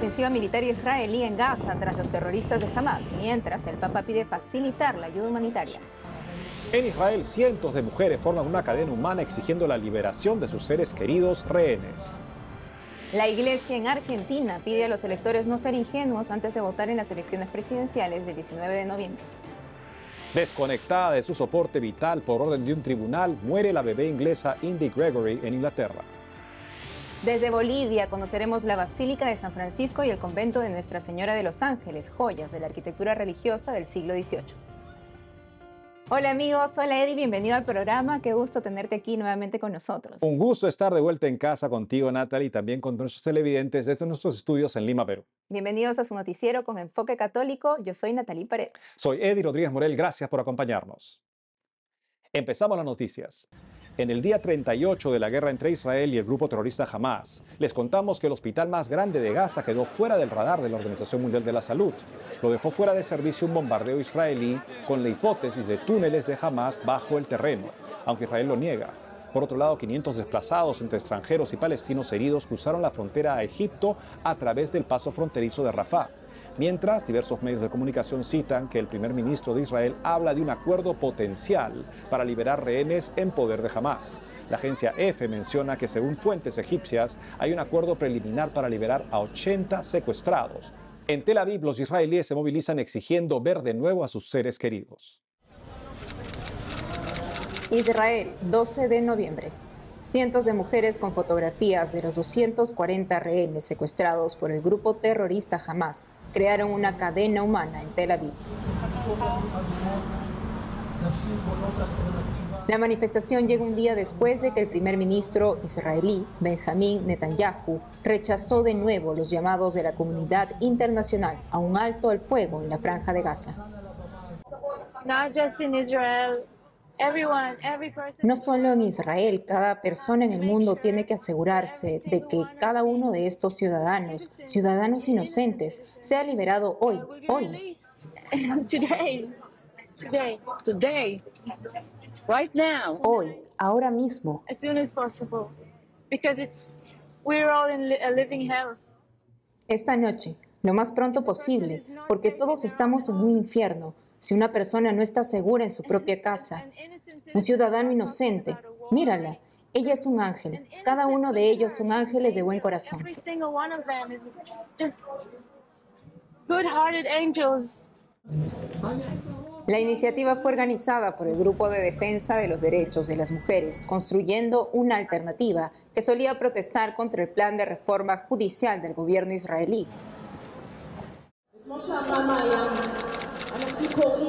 ofensiva militar israelí en Gaza tras los terroristas de Hamas, mientras el Papa pide facilitar la ayuda humanitaria. En Israel, cientos de mujeres forman una cadena humana exigiendo la liberación de sus seres queridos rehenes. La Iglesia en Argentina pide a los electores no ser ingenuos antes de votar en las elecciones presidenciales del 19 de noviembre. Desconectada de su soporte vital por orden de un tribunal, muere la bebé inglesa Indy Gregory en Inglaterra. Desde Bolivia conoceremos la Basílica de San Francisco y el convento de Nuestra Señora de los Ángeles, joyas de la arquitectura religiosa del siglo XVIII. Hola amigos, hola Eddie, bienvenido al programa. Qué gusto tenerte aquí nuevamente con nosotros. Un gusto estar de vuelta en casa contigo, Natalie, y también con nuestros televidentes desde nuestros estudios en Lima, Perú. Bienvenidos a su noticiero con enfoque católico. Yo soy Natalie Paredes. Soy Eddie Rodríguez Morel, gracias por acompañarnos. Empezamos las noticias. En el día 38 de la guerra entre Israel y el grupo terrorista Hamas, les contamos que el hospital más grande de Gaza quedó fuera del radar de la Organización Mundial de la Salud. Lo dejó fuera de servicio un bombardeo israelí con la hipótesis de túneles de Hamas bajo el terreno, aunque Israel lo niega. Por otro lado, 500 desplazados entre extranjeros y palestinos heridos cruzaron la frontera a Egipto a través del paso fronterizo de Rafah. Mientras, diversos medios de comunicación citan que el primer ministro de Israel habla de un acuerdo potencial para liberar rehenes en poder de Hamas. La agencia EFE menciona que según fuentes egipcias hay un acuerdo preliminar para liberar a 80 secuestrados. En Tel Aviv los israelíes se movilizan exigiendo ver de nuevo a sus seres queridos. Israel, 12 de noviembre. Cientos de mujeres con fotografías de los 240 rehenes secuestrados por el grupo terrorista Hamas crearon una cadena humana en Tel Aviv. La manifestación llega un día después de que el primer ministro israelí, Benjamín Netanyahu, rechazó de nuevo los llamados de la comunidad internacional a un alto al fuego en la franja de Gaza. No solo en Israel, cada persona en el mundo tiene que asegurarse de que cada uno de estos ciudadanos, ciudadanos inocentes, sea liberado hoy, hoy. Hoy, ahora mismo. Esta noche, lo más pronto posible, porque todos estamos en un infierno si una persona no está segura en su propia casa, un ciudadano inocente, mírala, ella es un ángel. Cada uno de ellos son ángeles de buen corazón. La iniciativa fue organizada por el Grupo de Defensa de los Derechos de las Mujeres, construyendo una alternativa que solía protestar contra el plan de reforma judicial del gobierno israelí.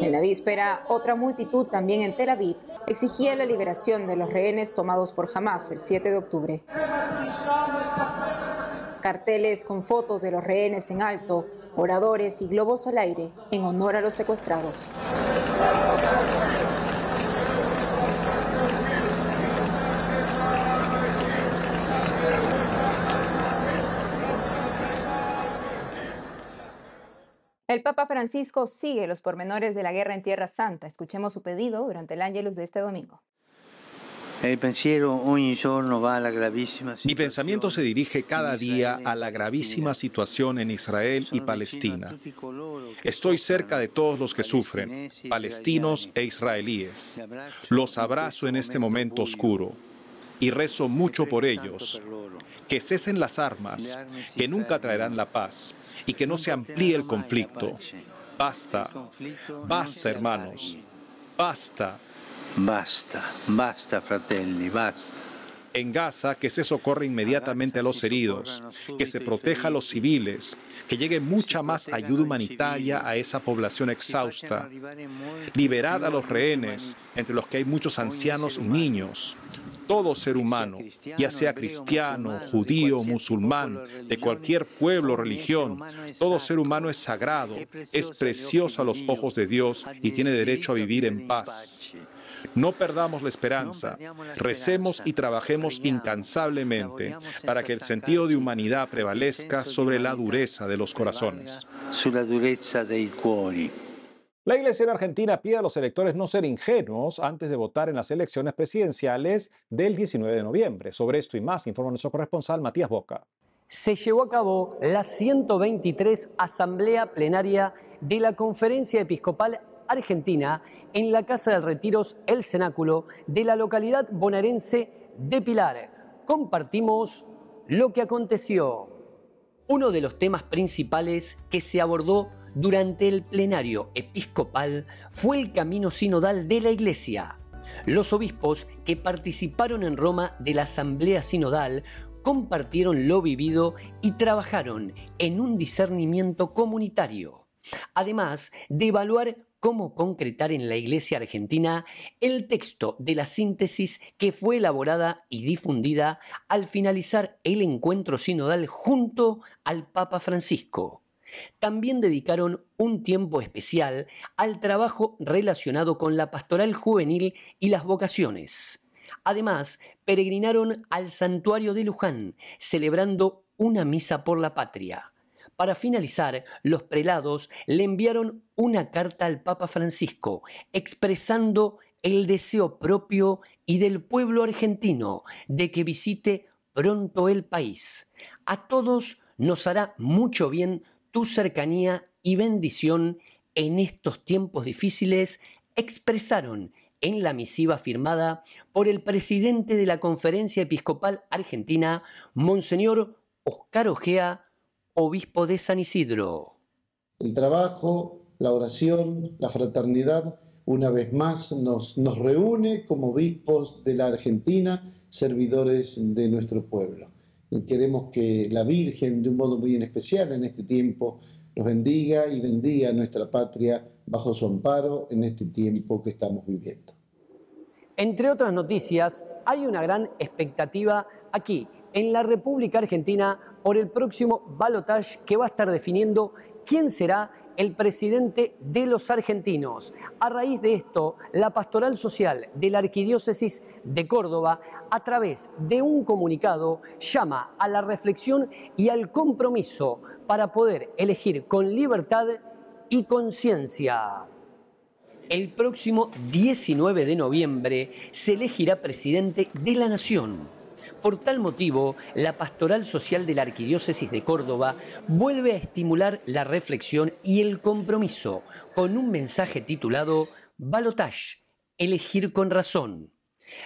En la víspera, otra multitud también en Tel Aviv exigía la liberación de los rehenes tomados por Hamas el 7 de octubre. Carteles con fotos de los rehenes en alto, oradores y globos al aire en honor a los secuestrados. El Papa Francisco sigue los pormenores de la guerra en Tierra Santa. Escuchemos su pedido durante el Ángelus de este domingo. Mi pensamiento se dirige cada día a la gravísima situación en Israel y Palestina. Estoy cerca de todos los que sufren, palestinos e israelíes. Los abrazo en este momento oscuro y rezo mucho por ellos. Que cesen las armas, que nunca traerán la paz y que no se amplíe el conflicto. Basta, basta hermanos, basta. Basta, basta fratelli, basta. En Gaza, que se socorre inmediatamente a los heridos, que se proteja a los civiles, que llegue mucha más ayuda humanitaria a esa población exhausta. Liberad a los rehenes, entre los que hay muchos ancianos y niños todo ser humano, ya sea cristiano, judío, musulmán, de cualquier pueblo o religión, todo ser humano es sagrado, es precioso a los ojos de Dios y tiene derecho a vivir en paz. No perdamos la esperanza, recemos y trabajemos incansablemente para que el sentido de humanidad prevalezca sobre la dureza de los corazones. La Iglesia en Argentina pide a los electores no ser ingenuos antes de votar en las elecciones presidenciales del 19 de noviembre. Sobre esto y más informa nuestro corresponsal Matías Boca. se llevó a cabo la 123 Asamblea Plenaria de la Conferencia Episcopal Argentina en la Casa de Retiros El Cenáculo de la localidad bonaerense de Pilar. Compartimos lo que aconteció. Uno de los temas principales que se abordó durante el plenario episcopal fue el camino sinodal de la Iglesia. Los obispos que participaron en Roma de la Asamblea Sinodal compartieron lo vivido y trabajaron en un discernimiento comunitario, además de evaluar cómo concretar en la Iglesia Argentina el texto de la síntesis que fue elaborada y difundida al finalizar el encuentro sinodal junto al Papa Francisco. También dedicaron un tiempo especial al trabajo relacionado con la pastoral juvenil y las vocaciones. Además, peregrinaron al santuario de Luján, celebrando una misa por la patria. Para finalizar, los prelados le enviaron una carta al Papa Francisco expresando el deseo propio y del pueblo argentino de que visite pronto el país. A todos nos hará mucho bien tu cercanía y bendición en estos tiempos difíciles, expresaron en la misiva firmada por el presidente de la Conferencia Episcopal Argentina, Monseñor Oscar Ojea, obispo de San Isidro. El trabajo, la oración, la fraternidad, una vez más nos, nos reúne como obispos de la Argentina, servidores de nuestro pueblo. Queremos que la Virgen, de un modo muy especial en este tiempo, nos bendiga y bendiga a nuestra patria bajo su amparo en este tiempo que estamos viviendo. Entre otras noticias, hay una gran expectativa aquí, en la República Argentina, por el próximo balotage que va a estar definiendo quién será el presidente de los argentinos. A raíz de esto, la Pastoral Social de la Arquidiócesis de Córdoba, a través de un comunicado, llama a la reflexión y al compromiso para poder elegir con libertad y conciencia. El próximo 19 de noviembre se elegirá presidente de la Nación. Por tal motivo, la Pastoral Social de la Arquidiócesis de Córdoba vuelve a estimular la reflexión y el compromiso con un mensaje titulado Balotage, elegir con razón.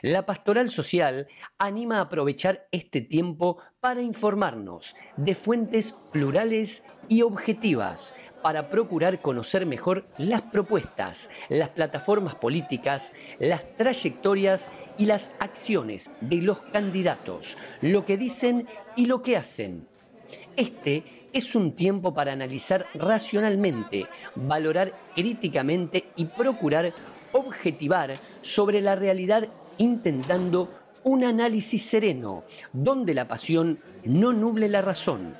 La pastoral social anima a aprovechar este tiempo para informarnos de fuentes plurales y objetivas para procurar conocer mejor las propuestas, las plataformas políticas, las trayectorias y las acciones de los candidatos, lo que dicen y lo que hacen. Este es un tiempo para analizar racionalmente, valorar críticamente y procurar objetivar sobre la realidad intentando un análisis sereno, donde la pasión no nuble la razón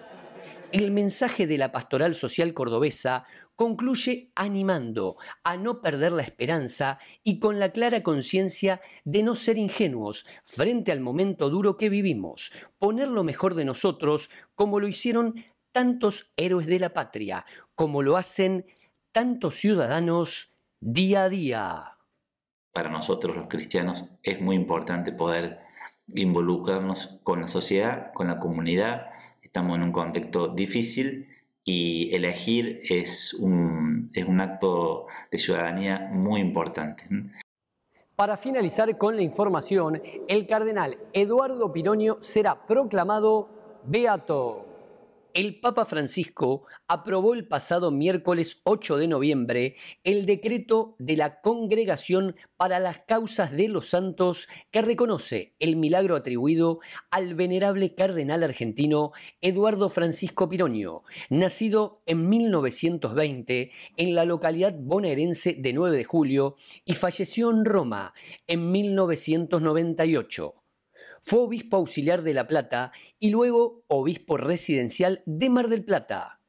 el mensaje de la pastoral social cordobesa concluye animando a no perder la esperanza y con la clara conciencia de no ser ingenuos frente al momento duro que vivimos, poner lo mejor de nosotros como lo hicieron tantos héroes de la patria, como lo hacen tantos ciudadanos día a día. Para nosotros los cristianos es muy importante poder involucrarnos con la sociedad, con la comunidad, estamos en un contexto difícil y elegir es un, es un acto de ciudadanía muy importante. Para finalizar con la información, el cardenal Eduardo Pironio será proclamado beato. El Papa Francisco aprobó el pasado miércoles 8 de noviembre el decreto de la Congregación para las Causas de los Santos que reconoce el milagro atribuido al venerable cardenal argentino Eduardo Francisco Pironio, nacido en 1920 en la localidad bonaerense de 9 de julio y falleció en Roma en 1998. Fue obispo auxiliar de La Plata y luego obispo residencial de Mar del Plata.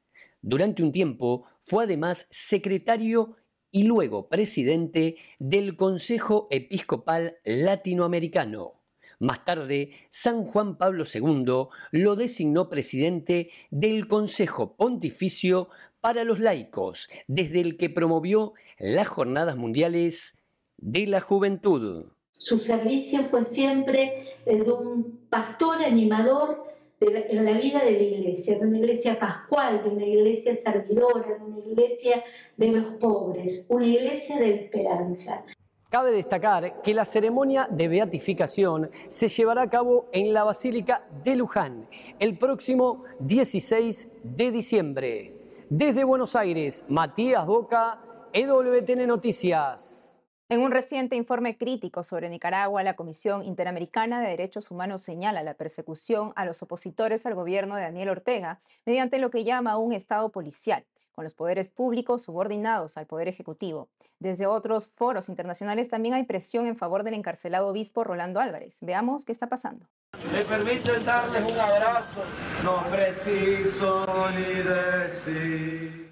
Durante un tiempo fue además secretario y luego presidente del Consejo Episcopal Latinoamericano. Más tarde, San Juan Pablo II lo designó presidente del Consejo Pontificio para los Laicos, desde el que promovió las Jornadas Mundiales de la Juventud. Su servicio fue siempre el de un pastor animador en la vida de la iglesia, de una iglesia pascual, de una iglesia servidora, de una iglesia de los pobres, una iglesia de esperanza. Cabe destacar que la ceremonia de beatificación se llevará a cabo en la Basílica de Luján el próximo 16 de diciembre. Desde Buenos Aires, Matías Boca, EWTN Noticias. En un reciente informe crítico sobre Nicaragua, la Comisión Interamericana de Derechos Humanos señala la persecución a los opositores al gobierno de Daniel Ortega mediante lo que llama un Estado policial, con los poderes públicos subordinados al Poder Ejecutivo. Desde otros foros internacionales también hay presión en favor del encarcelado obispo Rolando Álvarez. Veamos qué está pasando. Me permiten darles un abrazo, no preciso ni decir.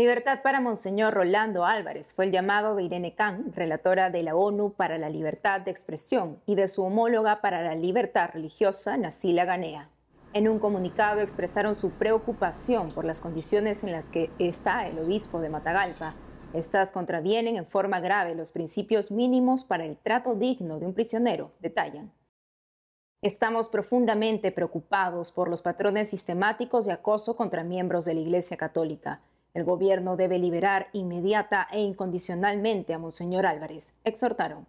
Libertad para Monseñor Rolando Álvarez fue el llamado de Irene Khan, relatora de la ONU para la Libertad de Expresión, y de su homóloga para la libertad religiosa, Nasila Ganea. En un comunicado expresaron su preocupación por las condiciones en las que está el obispo de Matagalpa. Estas contravienen en forma grave los principios mínimos para el trato digno de un prisionero, detallan. Estamos profundamente preocupados por los patrones sistemáticos de acoso contra miembros de la Iglesia Católica. El gobierno debe liberar inmediata e incondicionalmente a Monseñor Álvarez, exhortaron.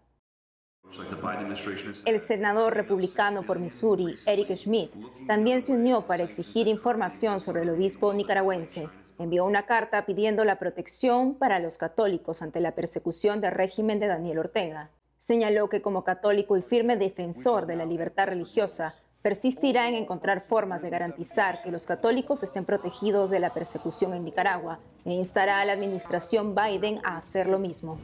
El senador republicano por Missouri, Eric Schmidt, también se unió para exigir información sobre el obispo nicaragüense. Envió una carta pidiendo la protección para los católicos ante la persecución del régimen de Daniel Ortega. Señaló que como católico y firme defensor de la libertad religiosa, persistirá en encontrar formas de garantizar que los católicos estén protegidos de la persecución en Nicaragua e instará a la administración Biden a hacer lo mismo.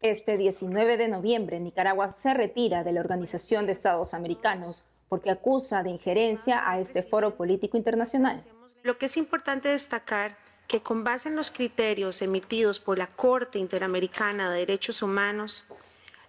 Este 19 de noviembre, Nicaragua se retira de la Organización de Estados Americanos porque acusa de injerencia a este foro político internacional. Lo que es importante destacar que con base en los criterios emitidos por la Corte Interamericana de Derechos Humanos,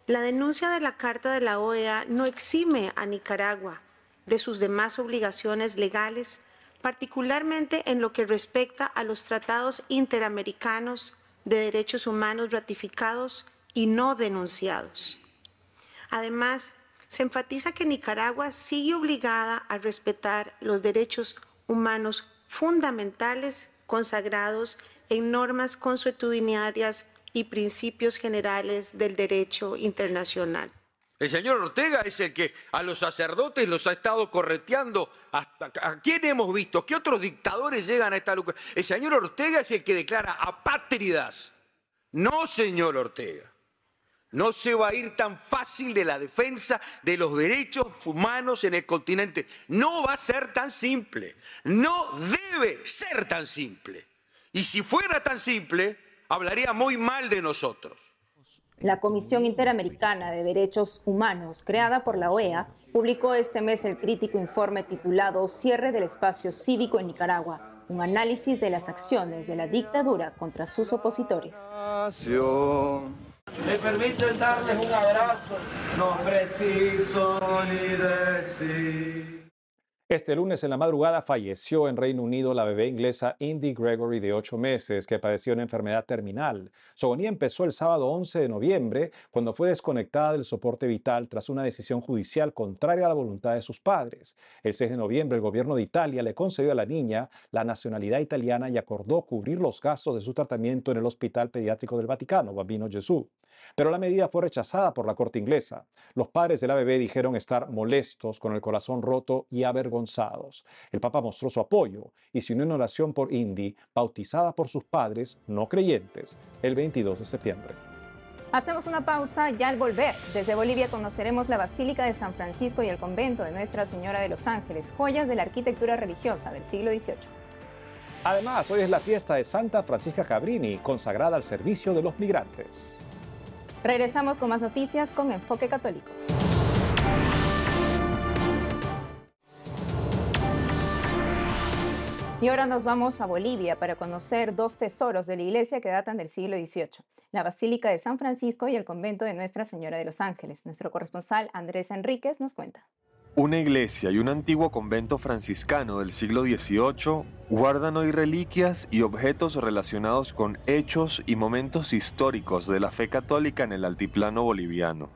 la denuncia de la Carta de la OEA no exime a Nicaragua de sus demás obligaciones legales, particularmente en lo que respecta a los tratados interamericanos de derechos humanos ratificados y no denunciados. Además, se enfatiza que Nicaragua sigue obligada a respetar los derechos humanos fundamentales consagrados en normas consuetudinarias y principios generales del derecho internacional. El señor Ortega es el que a los sacerdotes los ha estado correteando. ¿A quién hemos visto? ¿Qué otros dictadores llegan a esta lucha? El señor Ortega es el que declara apátridas. No, señor Ortega. No se va a ir tan fácil de la defensa de los derechos humanos en el continente. No va a ser tan simple. No debe ser tan simple. Y si fuera tan simple, hablaría muy mal de nosotros. La Comisión Interamericana de Derechos Humanos, creada por la OEA, publicó este mes el crítico informe titulado Cierre del espacio cívico en Nicaragua, un análisis de las acciones de la dictadura contra sus opositores. Me permiten darles un abrazo, no preciso ni decir. Este lunes en la madrugada falleció en Reino Unido la bebé inglesa Indy Gregory de 8 meses que padeció una enfermedad terminal. Su agonía empezó el sábado 11 de noviembre cuando fue desconectada del soporte vital tras una decisión judicial contraria a la voluntad de sus padres. El 6 de noviembre el gobierno de Italia le concedió a la niña la nacionalidad italiana y acordó cubrir los gastos de su tratamiento en el Hospital Pediátrico del Vaticano, Bambino Gesù. Pero la medida fue rechazada por la corte inglesa. Los padres de la bebé dijeron estar molestos, con el corazón roto y avergonzados. El Papa mostró su apoyo y se unió en oración por Indy, bautizada por sus padres no creyentes, el 22 de septiembre. Hacemos una pausa y al volver, desde Bolivia conoceremos la Basílica de San Francisco y el convento de Nuestra Señora de los Ángeles, joyas de la arquitectura religiosa del siglo XVIII. Además, hoy es la fiesta de Santa Francisca Cabrini, consagrada al servicio de los migrantes. Regresamos con más noticias con Enfoque Católico. Y ahora nos vamos a Bolivia para conocer dos tesoros de la iglesia que datan del siglo XVIII, la Basílica de San Francisco y el convento de Nuestra Señora de los Ángeles. Nuestro corresponsal Andrés Enríquez nos cuenta. Una iglesia y un antiguo convento franciscano del siglo XVIII guardan hoy reliquias y objetos relacionados con hechos y momentos históricos de la fe católica en el altiplano boliviano.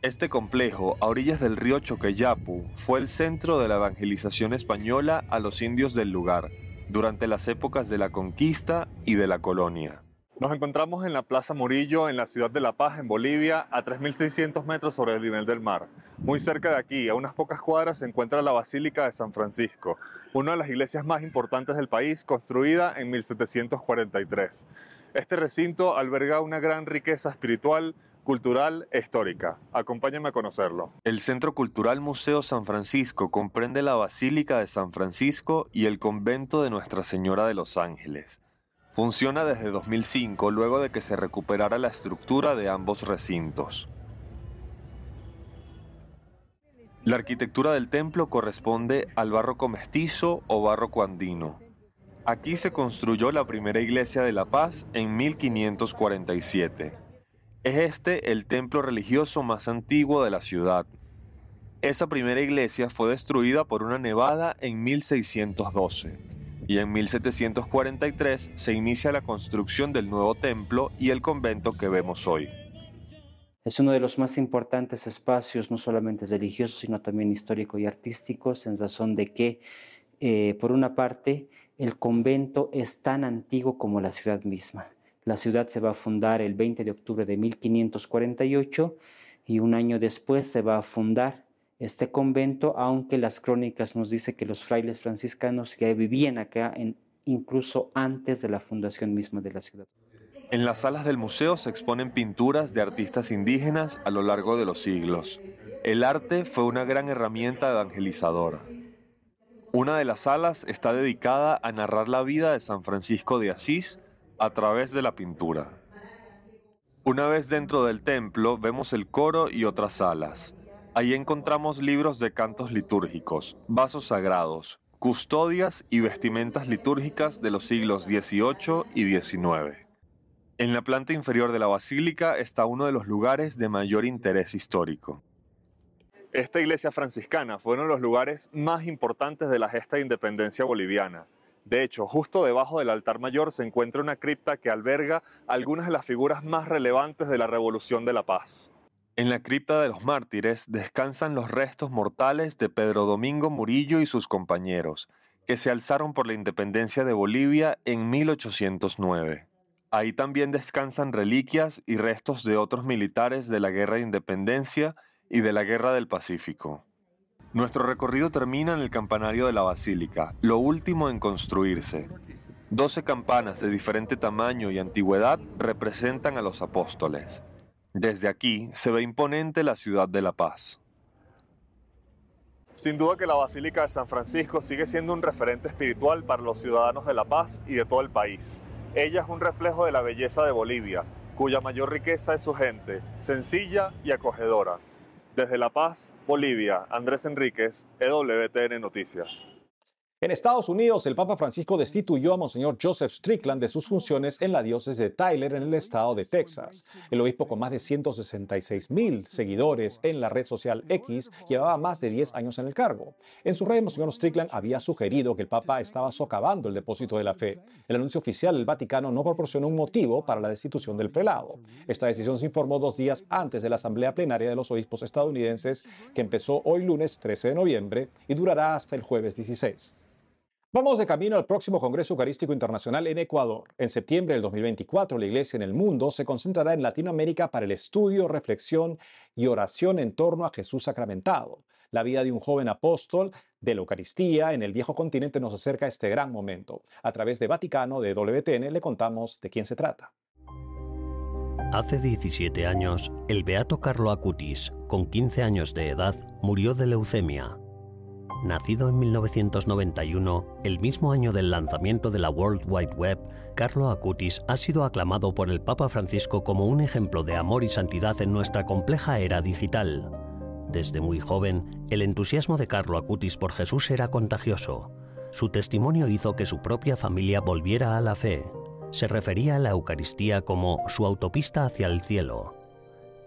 Este complejo, a orillas del río Choqueyapu, fue el centro de la evangelización española a los indios del lugar, durante las épocas de la conquista y de la colonia. Nos encontramos en la Plaza Murillo, en la ciudad de La Paz, en Bolivia, a 3.600 metros sobre el nivel del mar. Muy cerca de aquí, a unas pocas cuadras, se encuentra la Basílica de San Francisco, una de las iglesias más importantes del país, construida en 1743. Este recinto alberga una gran riqueza espiritual, cultural e histórica. Acompáñame a conocerlo. El Centro Cultural Museo San Francisco comprende la Basílica de San Francisco y el Convento de Nuestra Señora de los Ángeles. Funciona desde 2005 luego de que se recuperara la estructura de ambos recintos. La arquitectura del templo corresponde al barroco mestizo o barroco andino. Aquí se construyó la primera iglesia de La Paz en 1547. Es este el templo religioso más antiguo de la ciudad. Esa primera iglesia fue destruida por una nevada en 1612 y en 1743 se inicia la construcción del nuevo templo y el convento que vemos hoy. Es uno de los más importantes espacios, no solamente religiosos, sino también histórico y artísticos, en razón de que, eh, por una parte, el convento es tan antiguo como la ciudad misma. La ciudad se va a fundar el 20 de octubre de 1548 y un año después se va a fundar este convento, aunque las crónicas nos dicen que los frailes franciscanos ya vivían acá incluso antes de la fundación misma de la ciudad. En las salas del museo se exponen pinturas de artistas indígenas a lo largo de los siglos. El arte fue una gran herramienta evangelizadora. Una de las salas está dedicada a narrar la vida de San Francisco de Asís a través de la pintura. Una vez dentro del templo vemos el coro y otras salas. Ahí encontramos libros de cantos litúrgicos, vasos sagrados, custodias y vestimentas litúrgicas de los siglos XVIII y XIX. En la planta inferior de la basílica está uno de los lugares de mayor interés histórico. Esta iglesia franciscana fue uno de los lugares más importantes de la gesta de independencia boliviana. De hecho, justo debajo del altar mayor se encuentra una cripta que alberga algunas de las figuras más relevantes de la Revolución de la Paz. En la cripta de los mártires descansan los restos mortales de Pedro Domingo Murillo y sus compañeros, que se alzaron por la independencia de Bolivia en 1809. Ahí también descansan reliquias y restos de otros militares de la Guerra de Independencia y de la Guerra del Pacífico. Nuestro recorrido termina en el campanario de la Basílica, lo último en construirse. Doce campanas de diferente tamaño y antigüedad representan a los apóstoles. Desde aquí se ve imponente la ciudad de La Paz. Sin duda que la Basílica de San Francisco sigue siendo un referente espiritual para los ciudadanos de La Paz y de todo el país. Ella es un reflejo de la belleza de Bolivia, cuya mayor riqueza es su gente, sencilla y acogedora. Desde La Paz, Bolivia, Andrés Enríquez, EWTN Noticias. En Estados Unidos, el Papa Francisco destituyó a Monseñor Joseph Strickland de sus funciones en la diócesis de Tyler, en el estado de Texas. El obispo, con más de 166 mil seguidores en la red social X, llevaba más de 10 años en el cargo. En su red, Monseñor Strickland había sugerido que el Papa estaba socavando el depósito de la fe. El anuncio oficial del Vaticano no proporcionó un motivo para la destitución del prelado. Esta decisión se informó dos días antes de la Asamblea Plenaria de los Obispos estadounidenses, que empezó hoy lunes 13 de noviembre y durará hasta el jueves 16. Vamos de camino al próximo Congreso Eucarístico Internacional en Ecuador. En septiembre del 2024, la Iglesia en el mundo se concentrará en Latinoamérica para el estudio, reflexión y oración en torno a Jesús sacramentado. La vida de un joven apóstol de la Eucaristía en el viejo continente nos acerca a este gran momento. A través de Vaticano, de WTN, le contamos de quién se trata. Hace 17 años, el beato Carlo Acutis, con 15 años de edad, murió de leucemia. Nacido en 1991, el mismo año del lanzamiento de la World Wide Web, Carlo Acutis ha sido aclamado por el Papa Francisco como un ejemplo de amor y santidad en nuestra compleja era digital. Desde muy joven, el entusiasmo de Carlo Acutis por Jesús era contagioso. Su testimonio hizo que su propia familia volviera a la fe. Se refería a la Eucaristía como su autopista hacia el cielo.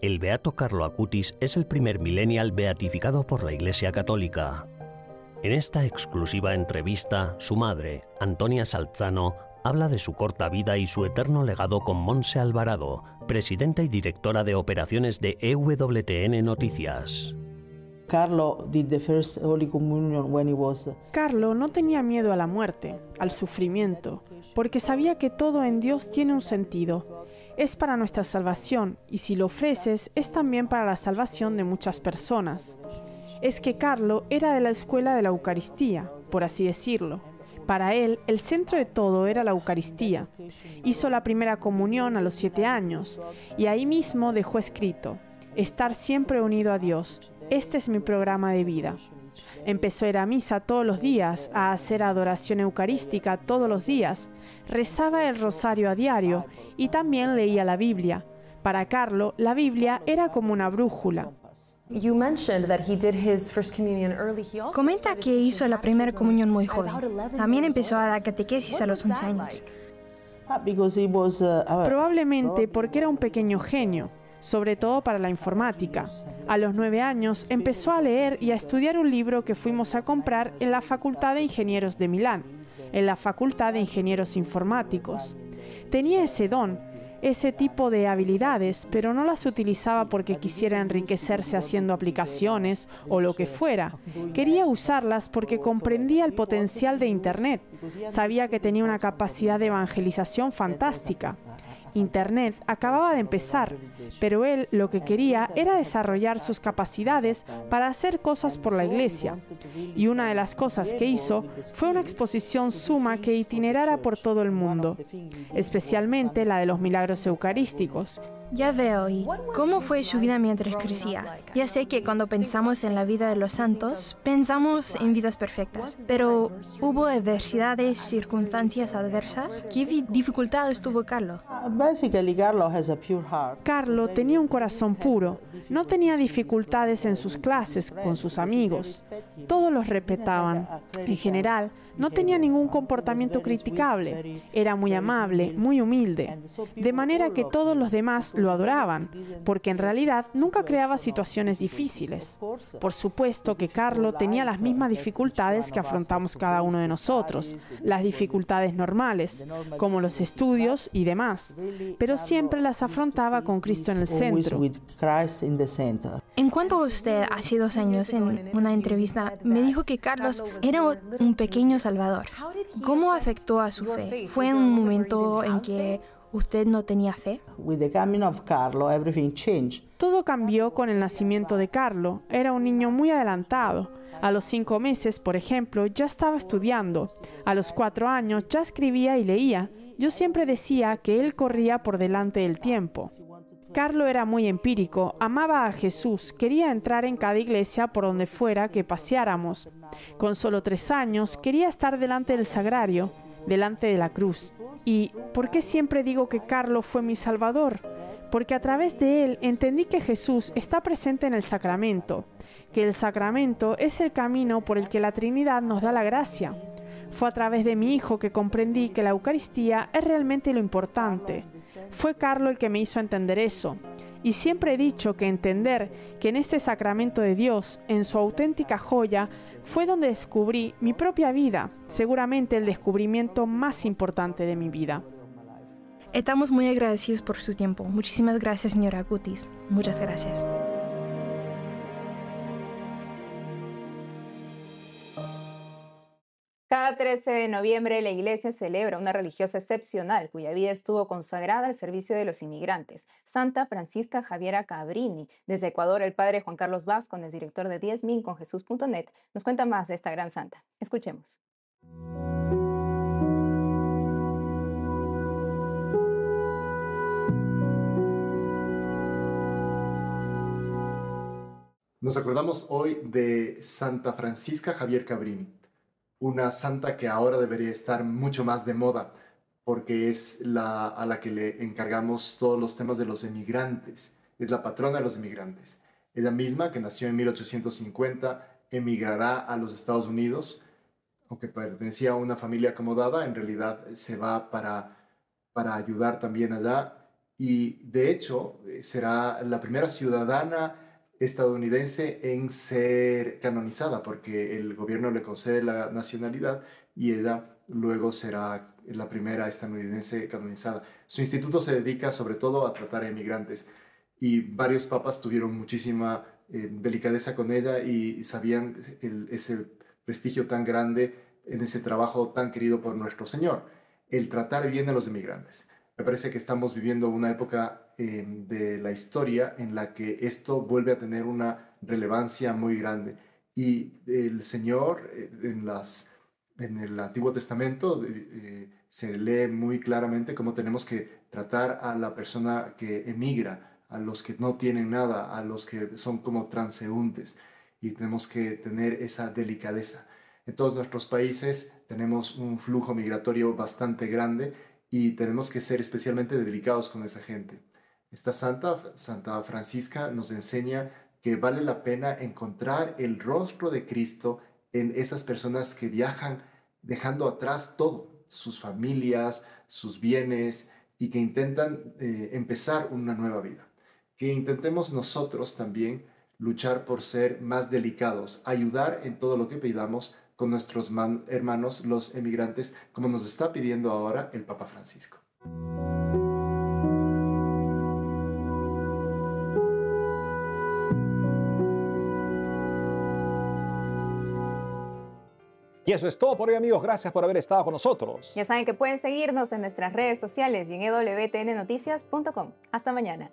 El beato Carlo Acutis es el primer millennial beatificado por la Iglesia Católica. En esta exclusiva entrevista, su madre, Antonia Salzano, habla de su corta vida y su eterno legado con Monse Alvarado, presidenta y directora de operaciones de EWTN Noticias. Carlo did the first Holy Communion when he was Carlo no tenía miedo a la muerte, al sufrimiento, porque sabía que todo en Dios tiene un sentido. Es para nuestra salvación y si lo ofreces es también para la salvación de muchas personas. Es que Carlo era de la escuela de la Eucaristía, por así decirlo. Para él, el centro de todo era la Eucaristía. Hizo la primera comunión a los siete años y ahí mismo dejó escrito, estar siempre unido a Dios. Este es mi programa de vida. Empezó a ir a misa todos los días, a hacer adoración eucarística todos los días, rezaba el rosario a diario y también leía la Biblia. Para Carlo, la Biblia era como una brújula. Comenta que hizo la primera comunión muy joven. También empezó a dar catequesis a los 11 años. Probablemente porque era un pequeño genio, sobre todo para la informática. A los nueve años empezó a leer y a estudiar un libro que fuimos a comprar en la Facultad de Ingenieros de Milán, en la Facultad de Ingenieros Informáticos. Tenía ese don, ese tipo de habilidades, pero no las utilizaba porque quisiera enriquecerse haciendo aplicaciones o lo que fuera. Quería usarlas porque comprendía el potencial de Internet. Sabía que tenía una capacidad de evangelización fantástica. Internet acababa de empezar, pero él lo que quería era desarrollar sus capacidades para hacer cosas por la iglesia. Y una de las cosas que hizo fue una exposición suma que itinerara por todo el mundo, especialmente la de los milagros eucarísticos. Ya veo, ¿y cómo fue su vida mientras crecía? Ya sé que cuando pensamos en la vida de los santos, pensamos en vidas perfectas, pero ¿hubo adversidades, circunstancias adversas? ¿Qué dificultades tuvo Carlo? Carlo tenía un corazón puro, no tenía dificultades en sus clases, con sus amigos. Todos los respetaban. En general, no tenía ningún comportamiento criticable. Era muy amable, muy humilde. De manera que todos los demás lo adoraban, porque en realidad nunca creaba situaciones difíciles. Por supuesto que Carlo tenía las mismas dificultades que afrontamos cada uno de nosotros, las dificultades normales, como los estudios y demás, pero siempre las afrontaba con Cristo en el centro. En cuanto a usted hace dos años en una entrevista me dijo que Carlos era un pequeño salvador. ¿Cómo afectó a su fe? ¿Fue un momento en que usted no tenía fe? Todo cambió con el nacimiento de Carlo. Era un niño muy adelantado. A los cinco meses, por ejemplo, ya estaba estudiando. A los cuatro años ya escribía y leía. Yo siempre decía que él corría por delante del tiempo. Carlo era muy empírico, amaba a Jesús, quería entrar en cada iglesia por donde fuera que paseáramos. Con solo tres años quería estar delante del sagrario, delante de la cruz. ¿Y por qué siempre digo que Carlo fue mi salvador? Porque a través de él entendí que Jesús está presente en el sacramento, que el sacramento es el camino por el que la Trinidad nos da la gracia. Fue a través de mi hijo que comprendí que la Eucaristía es realmente lo importante. Fue Carlo el que me hizo entender eso. Y siempre he dicho que entender que en este sacramento de Dios, en su auténtica joya, fue donde descubrí mi propia vida, seguramente el descubrimiento más importante de mi vida. Estamos muy agradecidos por su tiempo. Muchísimas gracias, señora Gutis. Muchas gracias. Cada 13 de noviembre la iglesia celebra una religiosa excepcional cuya vida estuvo consagrada al servicio de los inmigrantes, Santa Francisca Javiera Cabrini. Desde Ecuador, el padre Juan Carlos Vázquez, director de 10.000 con Jesús.net, nos cuenta más de esta gran santa. Escuchemos. Nos acordamos hoy de Santa Francisca Javier Cabrini una santa que ahora debería estar mucho más de moda, porque es la a la que le encargamos todos los temas de los emigrantes. Es la patrona de los emigrantes. Ella misma, que nació en 1850, emigrará a los Estados Unidos, aunque pertenecía a una familia acomodada, en realidad se va para, para ayudar también allá. Y de hecho, será la primera ciudadana estadounidense en ser canonizada, porque el gobierno le concede la nacionalidad y ella luego será la primera estadounidense canonizada. Su instituto se dedica sobre todo a tratar a emigrantes y varios papas tuvieron muchísima eh, delicadeza con ella y, sabían ese prestigio tan grande en ese trabajo tan querido por nuestro Señor, el tratar bien a los emigrantes. Me parece que estamos viviendo una época eh, de la historia en la que esto vuelve a tener una relevancia muy grande. Y el Señor eh, en, las, en el Antiguo Testamento eh, se lee muy claramente cómo tenemos que tratar a la persona que emigra, a los que no tienen nada, a los que son como transeúntes. Y tenemos que tener esa delicadeza. En todos nuestros países tenemos un flujo migratorio bastante grande y tenemos que ser especialmente delicados con esa gente. Esta santa, Santa Francisca, nos enseña que vale la pena encontrar el rostro de Cristo en esas personas que viajan dejando atrás todo, sus familias, sus bienes, y que intentan eh, empezar una nueva vida. Que intentemos nosotros también luchar por ser más delicados, ayudar en todo lo que pidamos con nuestros hermanos los emigrantes, como nos está pidiendo ahora el Papa Francisco. Y eso es todo por hoy amigos, gracias por haber estado con nosotros. Ya saben que pueden seguirnos en nuestras redes sociales y en ewtnnoticias.com. Hasta mañana.